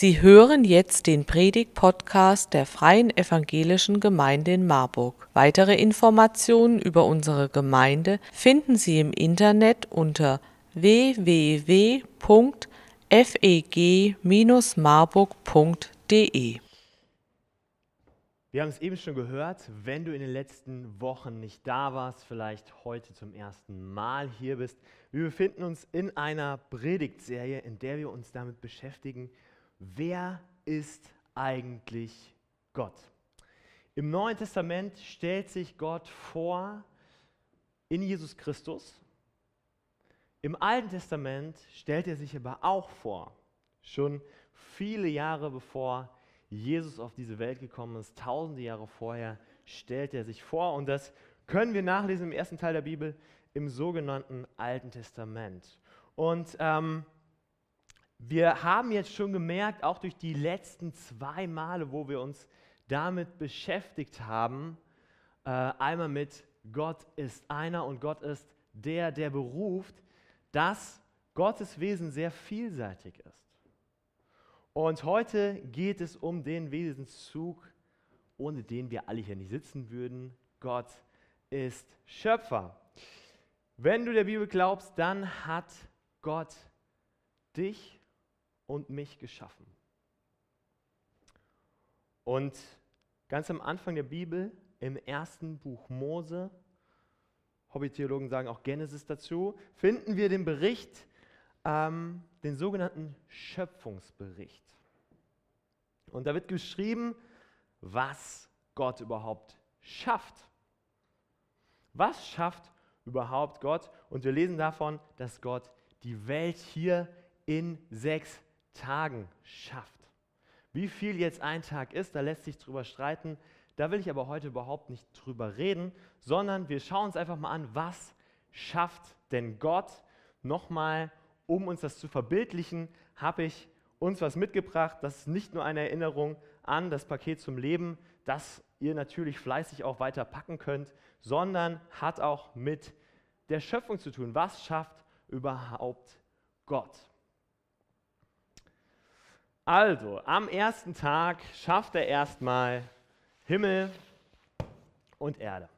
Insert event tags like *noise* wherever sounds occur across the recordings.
Sie hören jetzt den Predig-Podcast der Freien Evangelischen Gemeinde in Marburg. Weitere Informationen über unsere Gemeinde finden Sie im Internet unter www.feg-marburg.de. Wir haben es eben schon gehört, wenn du in den letzten Wochen nicht da warst, vielleicht heute zum ersten Mal hier bist. Wir befinden uns in einer Predigtserie, in der wir uns damit beschäftigen, wer ist eigentlich Gott? Im Neuen Testament stellt sich Gott vor in Jesus Christus. Im Alten Testament stellt er sich aber auch vor, schon viele Jahre bevor Jesus auf diese Welt gekommen ist, tausende Jahre vorher, stellt er sich vor. Und das können wir nachlesen im ersten Teil der Bibel im sogenannten Alten Testament. Und ähm, wir haben jetzt schon gemerkt, auch durch die letzten zwei Male, wo wir uns damit beschäftigt haben, äh, einmal mit Gott ist einer und Gott ist der, der beruft, dass Gottes Wesen sehr vielseitig ist. Und heute geht es um den Wesenszug, ohne den wir alle hier nicht sitzen würden. Gott ist Schöpfer. Wenn du der Bibel glaubst, dann hat Gott dich und mich geschaffen. Und ganz am Anfang der Bibel, im ersten Buch Mose, Hobbytheologen sagen auch Genesis dazu, finden wir den Bericht, ähm, den sogenannten Schöpfungsbericht. Und da wird geschrieben, was Gott überhaupt schafft. Was schafft überhaupt Gott? Und wir lesen davon, dass Gott die Welt hier in sechs Tagen schafft. Wie viel jetzt ein Tag ist, da lässt sich drüber streiten. Da will ich aber heute überhaupt nicht drüber reden, sondern wir schauen uns einfach mal an, was schafft denn Gott? Nochmal, um uns das zu verbildlichen, habe ich uns was mitgebracht. Das ist nicht nur eine Erinnerung an das Paket zum Leben, das ihr natürlich fleißig auch weiter packen könnt, sondern hat auch mit der Schöpfung zu tun. Was schafft überhaupt Gott? Also, am ersten Tag schafft er erstmal Himmel und Erde.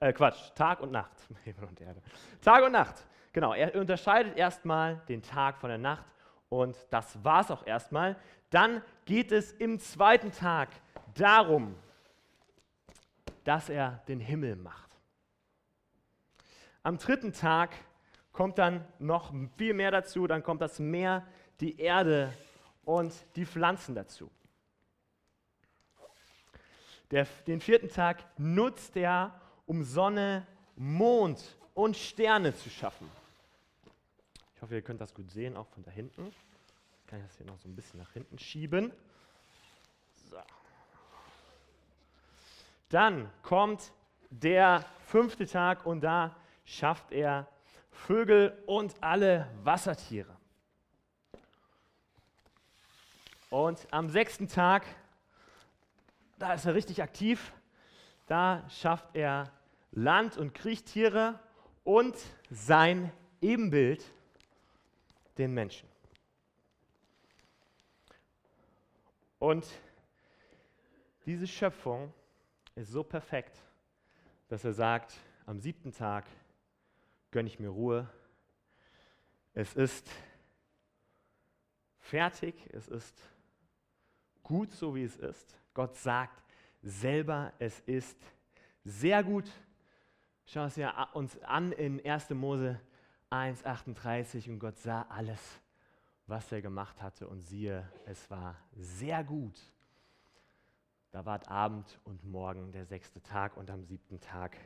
Äh, Quatsch, Tag und Nacht. *laughs* Himmel und Erde. Tag und Nacht. Genau, er unterscheidet erstmal den Tag von der Nacht und das war es auch erstmal. Dann geht es im zweiten Tag darum, dass er den Himmel macht. Am dritten Tag kommt dann noch viel mehr dazu, dann kommt das Meer, die Erde und die Pflanzen dazu. Der, den vierten Tag nutzt er, um Sonne, Mond und Sterne zu schaffen. Ich hoffe, ihr könnt das gut sehen, auch von da hinten. Ich kann das hier noch so ein bisschen nach hinten schieben. So. Dann kommt der fünfte Tag und da schafft er Vögel und alle Wassertiere. Und am sechsten Tag, da ist er richtig aktiv, da schafft er Land- und Kriechtiere und sein Ebenbild, den Menschen. Und diese Schöpfung ist so perfekt, dass er sagt, am siebten Tag gönne ich mir Ruhe. Es ist fertig, es ist gut so, wie es ist. Gott sagt selber, es ist sehr gut. Schau es ja uns an in 1. Mose 1,38 und Gott sah alles, was er gemacht hatte und siehe, es war sehr gut. Da ward Abend und Morgen der sechste Tag und am siebten Tag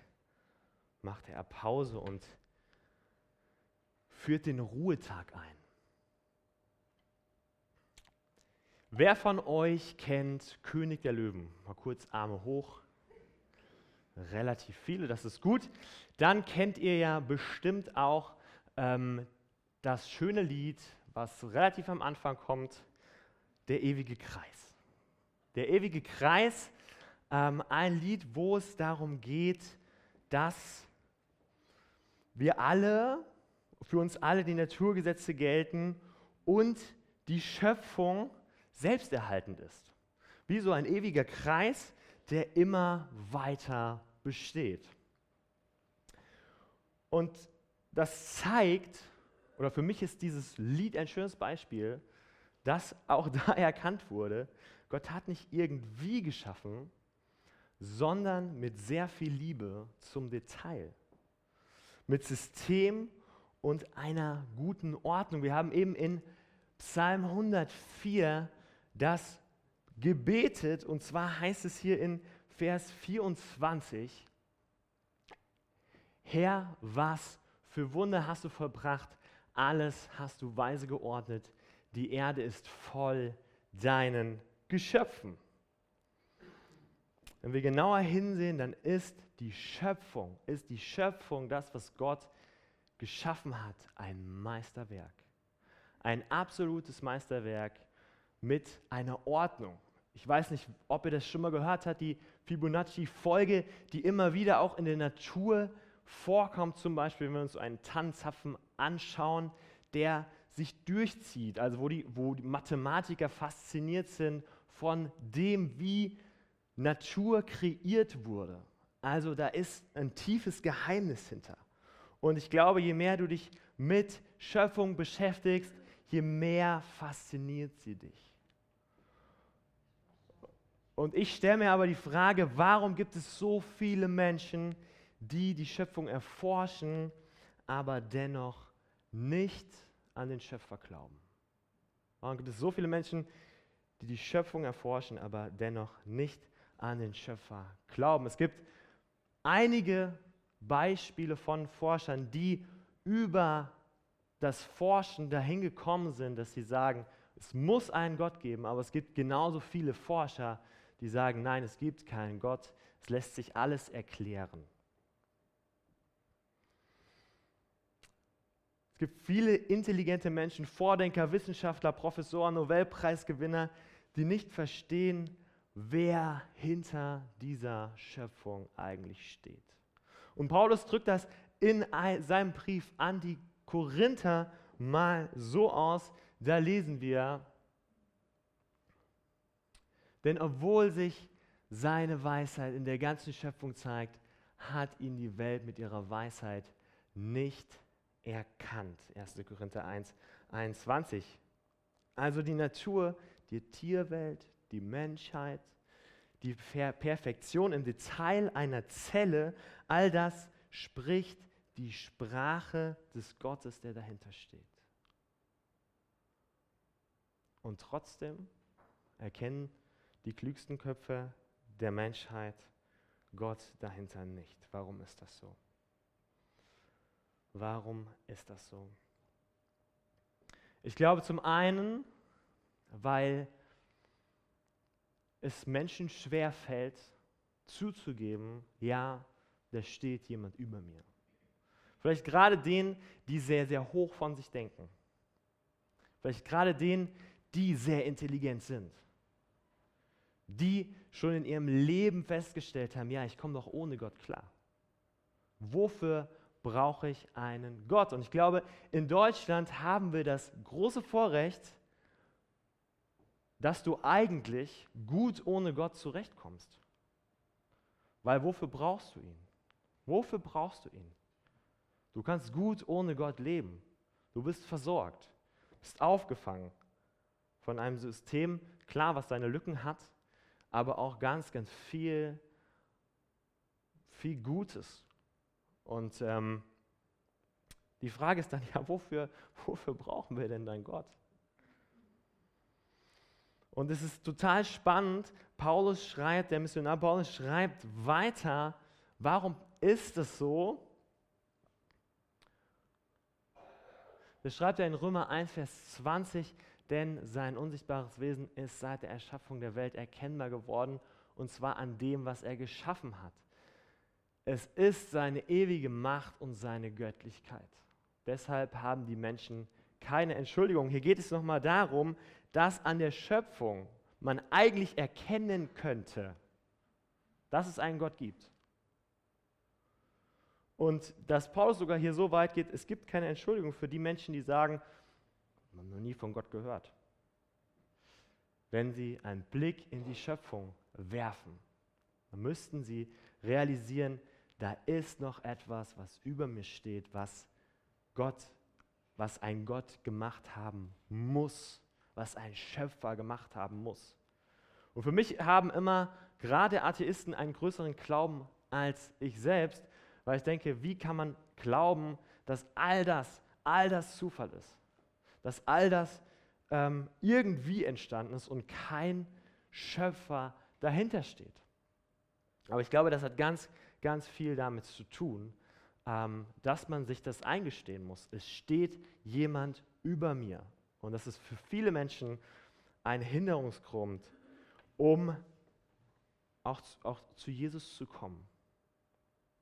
machte er Pause und führt den Ruhetag ein. Wer von euch kennt König der Löwen? Mal kurz Arme hoch. Relativ viele, das ist gut. Dann kennt ihr ja bestimmt auch ähm, das schöne Lied, was relativ am Anfang kommt, der ewige Kreis. Der ewige Kreis, ähm, ein Lied, wo es darum geht, dass wir alle, für uns alle die Naturgesetze gelten und die Schöpfung selbsterhaltend ist. Wie so ein ewiger Kreis, der immer weiter besteht. Und das zeigt, oder für mich ist dieses Lied ein schönes Beispiel, dass auch *laughs* da erkannt wurde, Gott hat nicht irgendwie geschaffen, sondern mit sehr viel Liebe zum Detail, mit System und einer guten Ordnung. Wir haben eben in Psalm 104 das gebetet und zwar heißt es hier in Vers 24, Herr, was für Wunder hast du vollbracht, alles hast du weise geordnet, die Erde ist voll deinen Geschöpfen. Wenn wir genauer hinsehen, dann ist die Schöpfung, ist die Schöpfung das, was Gott geschaffen hat, ein Meisterwerk. Ein absolutes Meisterwerk mit einer Ordnung. Ich weiß nicht, ob ihr das schon mal gehört habt, die Fibonacci-Folge, die immer wieder auch in der Natur vorkommt, zum Beispiel, wenn wir uns so einen Tannenzapfen anschauen, der sich durchzieht, also wo die, wo die Mathematiker fasziniert sind von dem, wie Natur kreiert wurde. Also da ist ein tiefes Geheimnis hinter. Und ich glaube, je mehr du dich mit Schöpfung beschäftigst, je mehr fasziniert sie dich. Und ich stelle mir aber die Frage, warum gibt es so viele Menschen, die die Schöpfung erforschen, aber dennoch nicht an den Schöpfer glauben? Warum gibt es so viele Menschen, die die Schöpfung erforschen, aber dennoch nicht an den Schöpfer glauben? Es gibt einige Beispiele von Forschern, die über das Forschen dahin gekommen sind, dass sie sagen, es muss einen Gott geben, aber es gibt genauso viele Forscher, die sagen, nein, es gibt keinen Gott, es lässt sich alles erklären. Es gibt viele intelligente Menschen, Vordenker, Wissenschaftler, Professoren, Nobelpreisgewinner, die nicht verstehen, wer hinter dieser Schöpfung eigentlich steht. Und Paulus drückt das in seinem Brief an die Korinther mal so aus, da lesen wir, denn obwohl sich seine Weisheit in der ganzen Schöpfung zeigt, hat ihn die Welt mit ihrer Weisheit nicht erkannt. 1. Korinther 1, 21. Also die Natur, die Tierwelt, die Menschheit, die Perfektion im Detail einer Zelle, all das spricht die Sprache des Gottes, der dahinter steht. Und trotzdem erkennen die klügsten Köpfe der Menschheit Gott dahinter nicht. Warum ist das so? Warum ist das so? Ich glaube zum einen, weil es Menschen schwer fällt, zuzugeben, ja, da steht jemand über mir. Vielleicht gerade denen, die sehr, sehr hoch von sich denken. Vielleicht gerade denen, die sehr intelligent sind. Die schon in ihrem Leben festgestellt haben, ja, ich komme doch ohne Gott klar. Wofür brauche ich einen Gott? Und ich glaube, in Deutschland haben wir das große Vorrecht, dass du eigentlich gut ohne Gott zurechtkommst. Weil wofür brauchst du ihn? Wofür brauchst du ihn? Du kannst gut ohne Gott leben. Du bist versorgt, bist aufgefangen von einem System, klar, was seine Lücken hat, aber auch ganz, ganz viel, viel Gutes. Und ähm, die Frage ist dann, *laughs* ja, wofür, wofür brauchen wir denn dann Gott? Und es ist total spannend. Paulus schreibt, der Missionar Paulus schreibt weiter, warum ist es so? Das schreibt er in Römer 1, Vers 20, denn sein unsichtbares Wesen ist seit der Erschaffung der Welt erkennbar geworden, und zwar an dem, was er geschaffen hat. Es ist seine ewige Macht und seine Göttlichkeit. Deshalb haben die Menschen keine Entschuldigung. Hier geht es nochmal darum, dass an der Schöpfung man eigentlich erkennen könnte, dass es einen Gott gibt. Und dass Paulus sogar hier so weit geht, es gibt keine Entschuldigung für die Menschen, die sagen, haben noch nie von Gott gehört. wenn sie einen Blick in die Schöpfung werfen. Dann müssten sie realisieren, da ist noch etwas, was über mir steht, was Gott, was ein Gott gemacht haben muss, was ein Schöpfer gemacht haben muss. Und für mich haben immer gerade Atheisten einen größeren Glauben als ich selbst, weil ich denke, wie kann man glauben, dass all das, all das Zufall ist, dass all das ähm, irgendwie entstanden ist und kein Schöpfer dahinter steht. Aber ich glaube, das hat ganz, ganz viel damit zu tun, ähm, dass man sich das eingestehen muss. Es steht jemand über mir. Und das ist für viele Menschen ein Hinderungsgrund, um auch, auch zu Jesus zu kommen,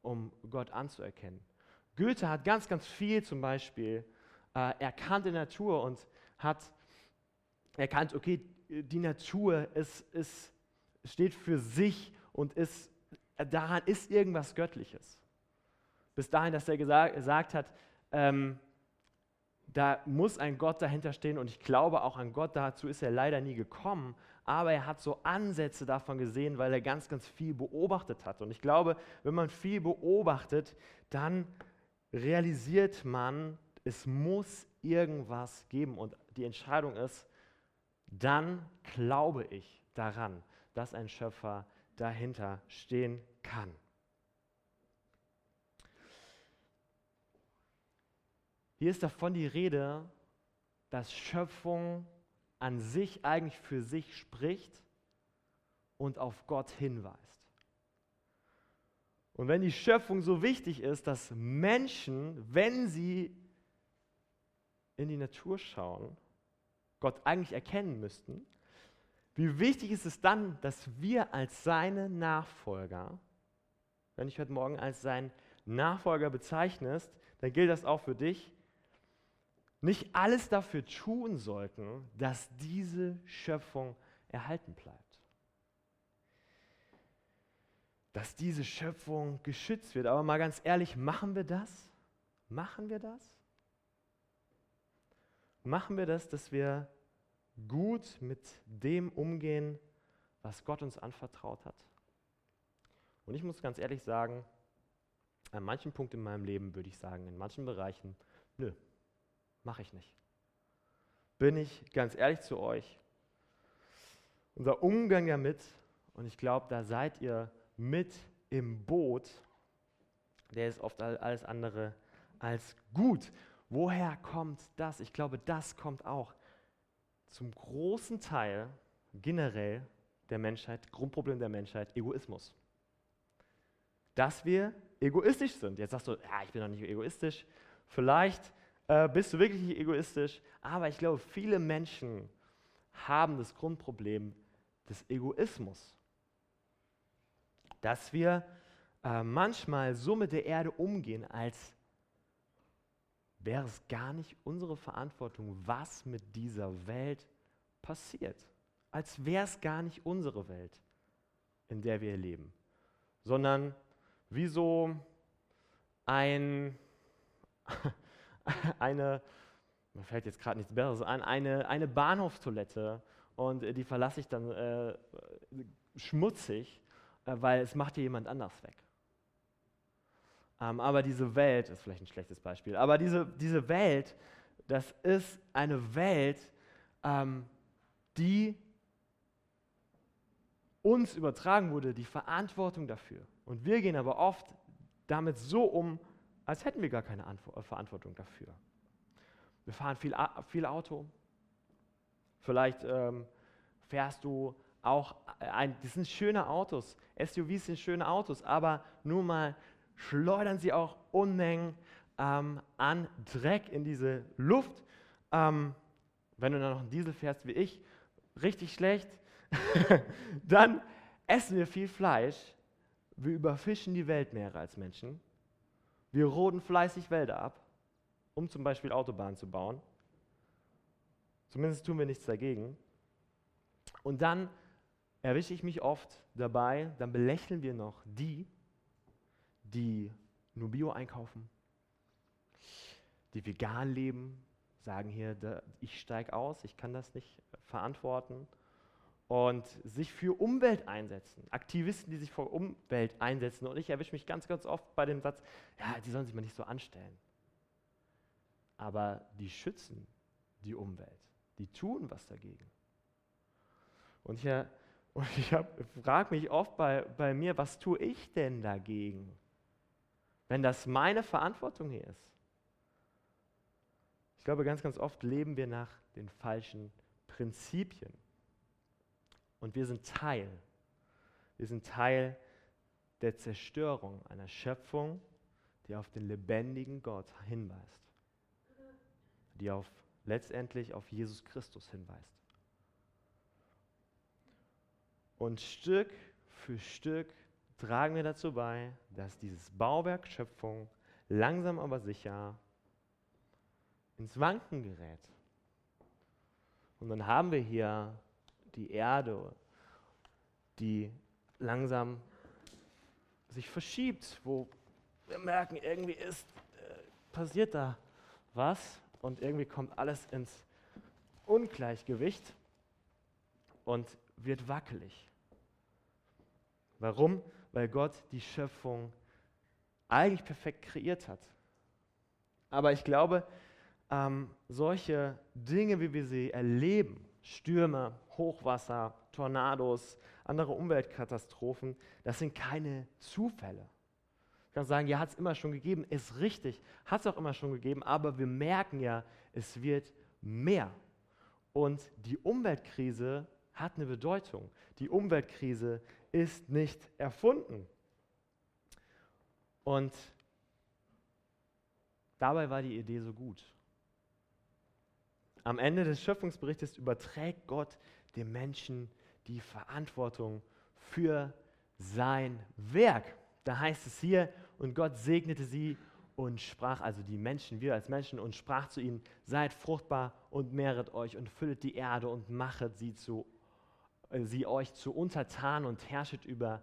um Gott anzuerkennen. Goethe hat ganz, ganz viel zum Beispiel äh, erkannt in der Natur und hat erkannt, okay, die Natur ist, ist, steht für sich und ist, daran ist irgendwas Göttliches. Bis dahin, dass er gesagt, gesagt hat, ähm, da muss ein Gott dahinter stehen und ich glaube auch an Gott, dazu ist er leider nie gekommen, aber er hat so Ansätze davon gesehen, weil er ganz, ganz viel beobachtet hat. Und ich glaube, wenn man viel beobachtet, dann realisiert man, es muss irgendwas geben und die Entscheidung ist, dann glaube ich daran, dass ein Schöpfer dahinter stehen kann. Hier ist davon die Rede, dass Schöpfung an sich eigentlich für sich spricht und auf Gott hinweist. Und wenn die Schöpfung so wichtig ist, dass Menschen, wenn sie in die Natur schauen, Gott eigentlich erkennen müssten, wie wichtig ist es dann, dass wir als seine Nachfolger, wenn ich heute Morgen als sein Nachfolger bezeichnest, dann gilt das auch für dich, nicht alles dafür tun sollten, dass diese Schöpfung erhalten bleibt. Dass diese Schöpfung geschützt wird. Aber mal ganz ehrlich, machen wir das? Machen wir das? Machen wir das, dass wir gut mit dem umgehen, was Gott uns anvertraut hat? Und ich muss ganz ehrlich sagen, an manchen Punkten in meinem Leben würde ich sagen, in manchen Bereichen, nö, Mache ich nicht. Bin ich ganz ehrlich zu euch. Unser Umgang damit, und ich glaube, da seid ihr mit im Boot, der ist oft alles andere als gut. Woher kommt das? Ich glaube, das kommt auch zum großen Teil generell der Menschheit, Grundproblem der Menschheit, Egoismus. Dass wir egoistisch sind. Jetzt sagst du, ja, ich bin doch nicht egoistisch. Vielleicht äh, bist du wirklich nicht egoistisch? Aber ich glaube, viele Menschen haben das Grundproblem des Egoismus. Dass wir äh, manchmal so mit der Erde umgehen, als wäre es gar nicht unsere Verantwortung, was mit dieser Welt passiert. Als wäre es gar nicht unsere Welt, in der wir leben, sondern wie so ein, *laughs* eine, mir fällt jetzt gerade nichts Besseres an, eine, eine Bahnhofstoilette und äh, die verlasse ich dann äh, schmutzig, äh, weil es macht hier jemand anders weg. Ähm, aber diese Welt, ist vielleicht ein schlechtes Beispiel, aber diese, diese Welt, das ist eine Welt, ähm, die uns übertragen wurde, die Verantwortung dafür. Und wir gehen aber oft damit so um, als hätten wir gar keine Antwo äh, Verantwortung dafür. Wir fahren viel, viel Auto. Vielleicht ähm, fährst du auch ein, das sind schöne Autos. SUVs sind schöne Autos, aber nur mal schleudern sie auch Unmengen ähm, an Dreck in diese Luft. Ähm, wenn du dann noch einen Diesel fährst wie ich, richtig schlecht, *laughs* dann essen wir viel Fleisch. Wir überfischen die Weltmeere als Menschen. Wir roden fleißig Wälder ab, um zum Beispiel Autobahnen zu bauen. Zumindest tun wir nichts dagegen. Und dann erwische ich mich oft dabei, dann belächeln wir noch die, die nur Bio einkaufen, die vegan leben, sagen hier, ich steige aus, ich kann das nicht verantworten. und sich für Umwelt einsetzen. Aktivisten, die sich für Umwelt einsetzen. Und ich erwische mich ganz, ganz oft bei dem Satz, ja, die sollen sich mal nicht so anstellen. Aber die schützen die Umwelt. Die tun was dagegen. Und ich, äh, *laughs* und ich frage mich oft bei, bei mir, was tue ich denn dagegen, wenn das meine Verantwortung hier ist? Ich glaube, ganz, ganz oft leben wir nach den falschen Prinzipien. Und wir sind Teil. Wir sind Teil der Zerstörung einer Schöpfung, die auf den lebendigen Gott hinweist, die auf, letztendlich auf Jesus Christus hinweist. Und Stück für Stück tragen wir dazu bei, dass dieses Bauwerk Schöpfung langsam aber sicher ins Wanken gerät. Und dann haben wir hier die Erde, die langsam sich verschiebt, wo wir merken, irgendwie ist, äh, passiert da was und irgendwie kommt alles ins Ungleichgewicht und wird wackelig. Warum? Weil Gott die Schöpfung eigentlich perfekt kreiert hat. Aber ich glaube, ähm, solche Dinge, wie wir sie erleben, Stürme, Hochwasser, Tornados, andere Umweltkatastrophen, das sind keine Zufälle. Ich kann sagen, ja, hat es immer schon gegeben, ist richtig, hat es auch immer schon gegeben, aber wir merken ja, es wird mehr. Und die Umweltkrise hat eine Bedeutung. Die Umweltkrise ist nicht erfunden. Und dabei war die Idee so gut. Am Ende des Schöpfungsberichtes überträgt Gott dem Menschen die Verantwortung für sein Werk. Da heißt es hier, und Gott segnete sie und sprach, also die Menschen, wir als Menschen, und sprach zu ihnen, seid fruchtbar und mehret euch und füllet die Erde und machet sie, zu, sie euch zu Untertan und herrschet über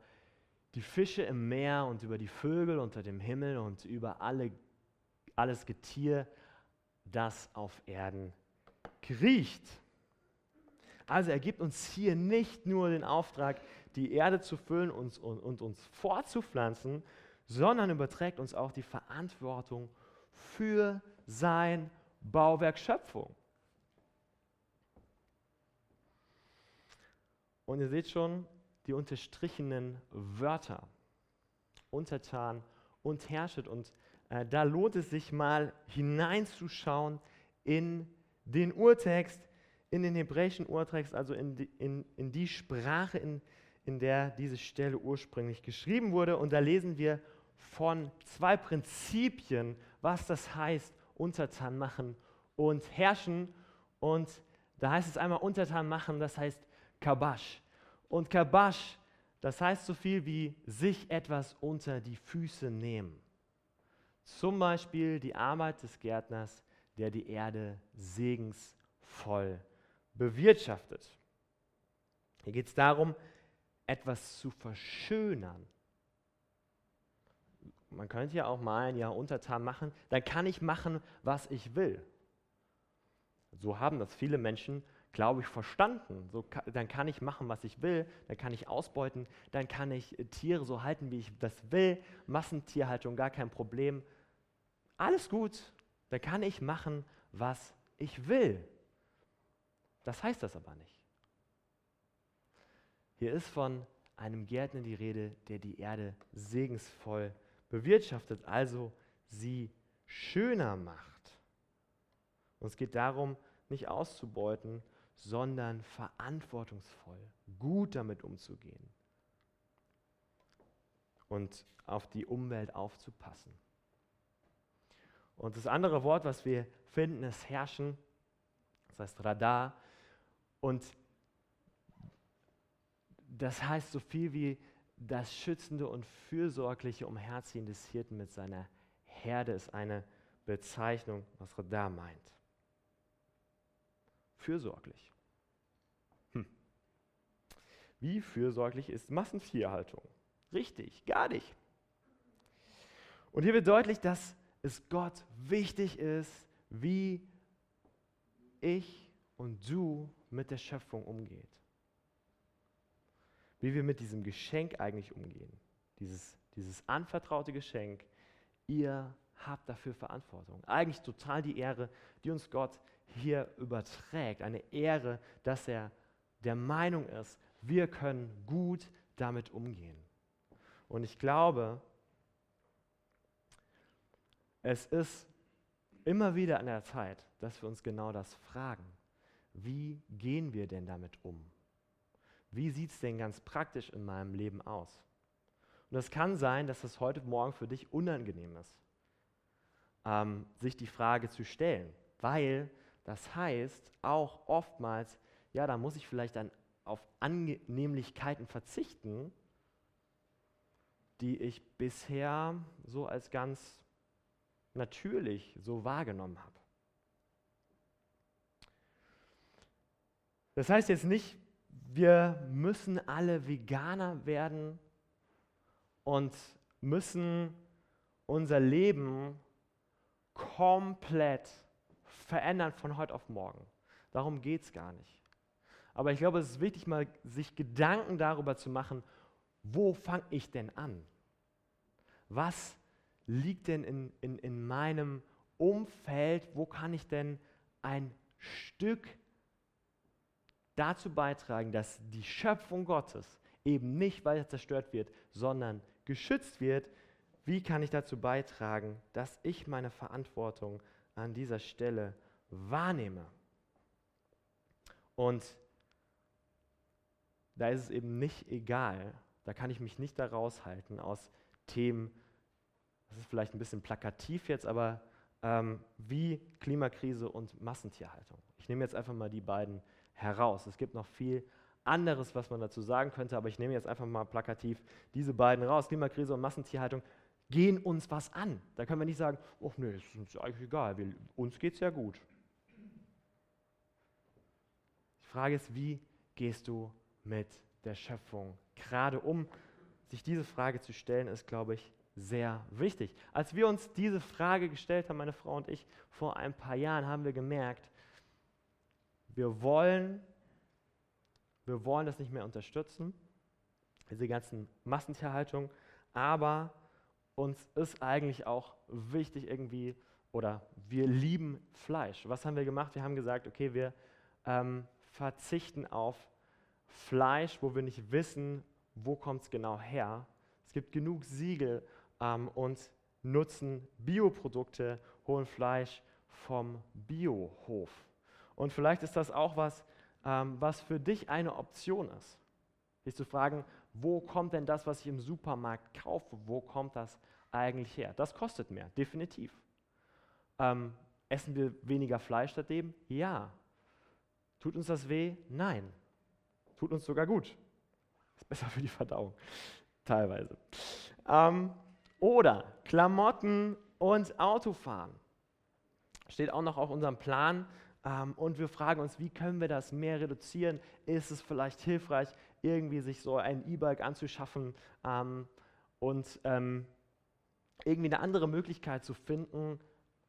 die Fische im Meer und über die Vögel unter dem Himmel und über alle, alles Getier, das auf Erden kriecht. Also er gibt uns hier nicht nur den Auftrag, die Erde zu füllen und, und, und uns fortzupflanzen, sondern überträgt uns auch die Verantwortung für sein Bauwerk Schöpfung. Und ihr seht schon die unterstrichenen Wörter. Untertan und herrschet. Und äh, da lohnt es sich mal hineinzuschauen in den Urtext, in den hebräischen Urtext, also in die, in, in die Sprache, in, in der diese Stelle ursprünglich geschrieben wurde. Und da lesen wir von zwei Prinzipien, was das heißt, untertan machen und herrschen. Und da heißt es einmal untertan machen, das heißt Kabash. Und Kabash, das heißt so viel wie sich etwas unter die Füße nehmen. Zum Beispiel die Arbeit des Gärtners, der die Erde segensvoll bewirtschaftet. Hier geht es darum, etwas zu verschönern. Man könnte ja auch mal ein Jahr untertan machen, dann kann ich machen, was ich will. So haben das viele Menschen, glaube ich, verstanden. So, dann kann ich machen, was ich will, dann kann ich ausbeuten, dann kann ich Tiere so halten, wie ich das will. Massentierhaltung, gar kein Problem. Alles gut, dann kann ich machen, was ich will. Das heißt das aber nicht. Hier ist von einem Gärtner die Rede, der die Erde segensvoll bewirtschaftet, also sie schöner macht. Und es geht darum, nicht auszubeuten, sondern verantwortungsvoll, gut damit umzugehen und auf die Umwelt aufzupassen. Und das andere Wort, was wir finden, ist herrschen, das heißt Radar. Und das heißt so viel wie das schützende und fürsorgliche Umherziehen des Hirten mit seiner Herde ist eine Bezeichnung, was Radar meint. Fürsorglich. Hm. Wie fürsorglich ist Massentierhaltung? Richtig, gar nicht. Und hier wird deutlich, dass es Gott wichtig ist, wie ich und du mit der Schöpfung umgeht. wie wir mit diesem Geschenk eigentlich umgehen. Dieses, dieses anvertraute Geschenk, ihr habt dafür Verantwortung. Eigentlich total die Ehre, die uns Gott hier überträgt. Eine Ehre, dass er der Meinung ist, wir können gut damit umgehen. Und ich glaube, es ist immer wieder an der Zeit, dass wir uns genau das fragen. Wie gehen wir denn damit um? Wie sieht es denn ganz praktisch in meinem Leben aus? Und es kann sein, dass es heute Morgen für dich unangenehm ist, ähm, sich die Frage zu stellen, weil das heißt auch oftmals, ja, da muss ich vielleicht dann auf Annehmlichkeiten verzichten, die ich bisher so als ganz natürlich so wahrgenommen habe. Das heißt jetzt nicht, wir müssen alle Veganer werden und müssen unser Leben komplett verändern von heute auf morgen. Darum geht es gar nicht. Aber ich glaube, es ist wichtig, mal sich Gedanken darüber zu machen, wo fange ich denn an? Was liegt denn in, in, in meinem Umfeld? Wo kann ich denn ein Stück dazu beitragen, dass die Schöpfung Gottes eben nicht weiter zerstört wird, sondern geschützt wird? Wie kann ich dazu beitragen, dass ich meine Verantwortung an dieser Stelle wahrnehme? Und da ist es eben nicht egal, da kann ich mich nicht da raushalten aus Themen, das ist vielleicht ein bisschen plakativ jetzt, aber ähm, wie Klimakrise und Massentierhaltung. Ich nehme jetzt einfach mal die beiden heraus. Es gibt noch viel anderes, was man dazu sagen könnte, aber ich nehme jetzt einfach mal plakativ diese beiden raus. Klimakrise und Massentierhaltung gehen uns was an. Da können wir nicht sagen, oh nee, ist uns eigentlich egal, wir, uns geht es ja gut. Die Frage ist, wie gehst du mit der Schöpfung gerade um? Sich diese Frage zu stellen, ist, glaube ich, sehr wichtig. Als wir uns diese Frage gestellt haben, meine Frau und ich, vor ein paar Jahren, haben wir gemerkt, wir wollen, wir wollen das nicht mehr unterstützen, diese ganzen Massentierhaltung, aber uns ist eigentlich auch wichtig irgendwie, oder wir lieben Fleisch. Was haben wir gemacht? Wir haben gesagt, okay, wir ähm, verzichten auf Fleisch, wo wir nicht wissen, wo kommt es genau her. Es gibt genug Siegel ähm, und nutzen Bioprodukte, holen Fleisch vom Biohof. Und vielleicht ist das auch was, ähm, was für dich eine Option ist. Dich zu fragen, wo kommt denn das, was ich im Supermarkt kaufe, wo kommt das eigentlich her? Das kostet mehr, definitiv. Ähm, essen wir weniger Fleisch seitdem? Ja. Tut uns das weh? Nein. Tut uns sogar gut. Ist besser für die Verdauung, teilweise. Ähm, oder Klamotten und Autofahren. Steht auch noch auf unserem Plan. Ähm, und wir fragen uns, wie können wir das mehr reduzieren? Ist es vielleicht hilfreich, irgendwie sich so ein E-Bike anzuschaffen ähm, und ähm, irgendwie eine andere Möglichkeit zu finden,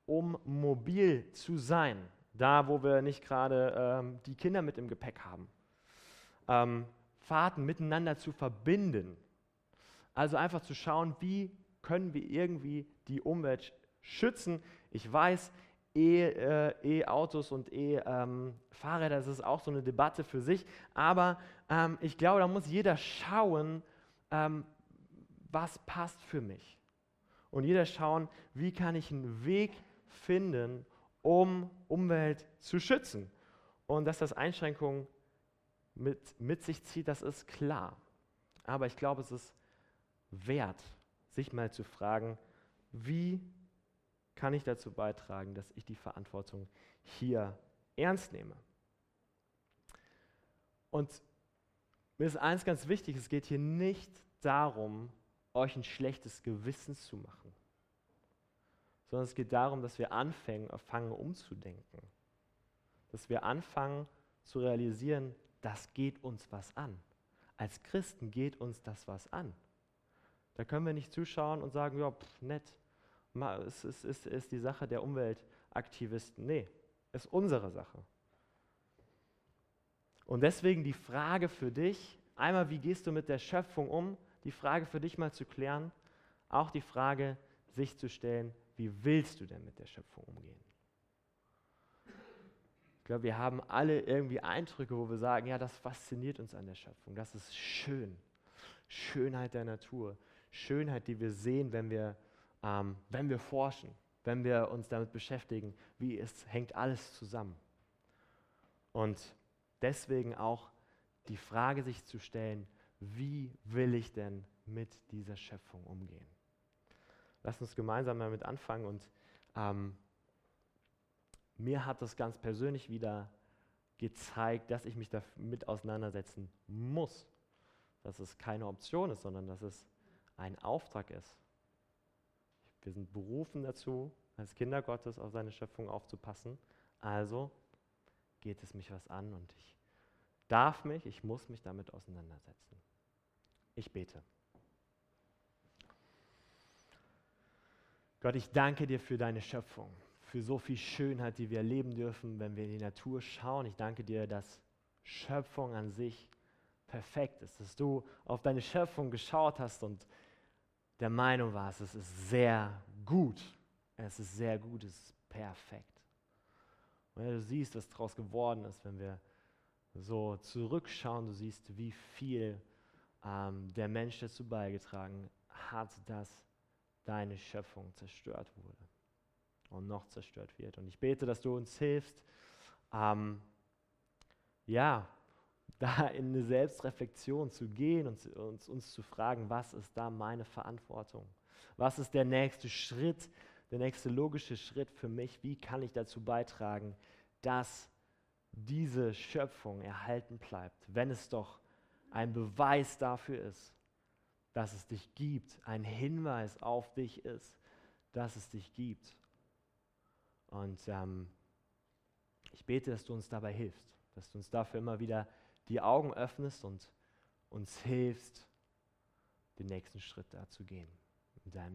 um mobil zu sein, da wo wir nicht gerade ähm, die Kinder mit im Gepäck haben. Ähm, Fahrten miteinander zu verbinden. Also einfach zu schauen, wie können wir irgendwie die Umwelt schützen. Ich weiß, E-Autos und E-Fahrräder, das ist auch so eine Debatte für sich. Aber ähm, ich glaube, da muss jeder schauen, ähm, was passt für mich. Und jeder schauen, wie kann ich einen Weg finden, um Umwelt zu schützen. Und dass das Einschränkungen mit, mit sich zieht, das ist klar. Aber ich glaube, es ist wert, sich mal zu fragen, wie kann ich dazu beitragen, dass ich die Verantwortung hier ernst nehme. Und mir ist eins ganz wichtig, es geht hier nicht darum, euch ein schlechtes Gewissen zu machen, sondern es geht darum, dass wir anfangen, anfangen umzudenken, dass wir anfangen zu realisieren, das geht uns was an. Als Christen geht uns das was an. Da können wir nicht zuschauen und sagen, ja, pff, nett, es ist, ist, ist die Sache der Umweltaktivisten. Nee, ist unsere Sache. Und deswegen die Frage für dich, Einmal, wie gehst du mit der Schöpfung um? Die Frage für dich mal zu klären. Auch die Frage, sich zu stellen, wie willst du denn mit der Schöpfung umgehen? Ich glaube, wir haben alle irgendwie Eindrücke, wo wir sagen, ja, das fasziniert uns an der Schöpfung. Das ist schön. Schönheit der Natur. Schönheit, die wir sehen, wenn wir, ähm, wenn wir forschen, wenn wir uns damit beschäftigen, wie es hängt alles zusammen. Und deswegen auch die Frage sich zu stellen, wie will ich denn mit dieser Schöpfung umgehen? Lass uns gemeinsam damit anfangen und ähm, mir hat das ganz persönlich wieder gezeigt, dass ich mich damit auseinandersetzen muss. Dass es keine Option ist, sondern dass es ein Auftrag ist. Wir sind berufen dazu, als Kinder Gottes auf seine Schöpfung aufzupassen. Also geht es mich was an und ich darf mich, ich muss mich damit auseinandersetzen. Ich bete. Gott, ich danke dir für deine Schöpfung, für so viel Schönheit, die wir erleben dürfen, wenn wir in die Natur schauen. Ich danke dir, dass Schöpfung an sich perfekt ist, dass du auf deine Schöpfung geschaut hast und der Meinung warst, es ist sehr gut. Es ist sehr gut, es ist perfekt. Und wenn du siehst, was daraus geworden ist, wenn wir so zurückschauen, du siehst, wie viel ähm, der Mensch dazu beigetragen hat, dass deine Schöpfung zerstört wurde und noch zerstört wird. Und ich bete, dass du uns hilfst, ähm, ja, da in eine Selbstreflexion zu gehen und uns, uns zu fragen, was ist da meine Verantwortung? Was ist der nächste Schritt, der nächste logische Schritt für mich? Wie kann ich dazu beitragen, dass diese Schöpfung erhalten bleibt, wenn es doch ein Beweis dafür ist, dass es dich gibt, ein Hinweis auf dich ist, dass es dich gibt. Und ähm, ich bete, dass du uns dabei hilfst, dass du uns dafür immer wieder die Augen öffnest und uns hilfst, den nächsten Schritt da zu gehen. In deinem Namen.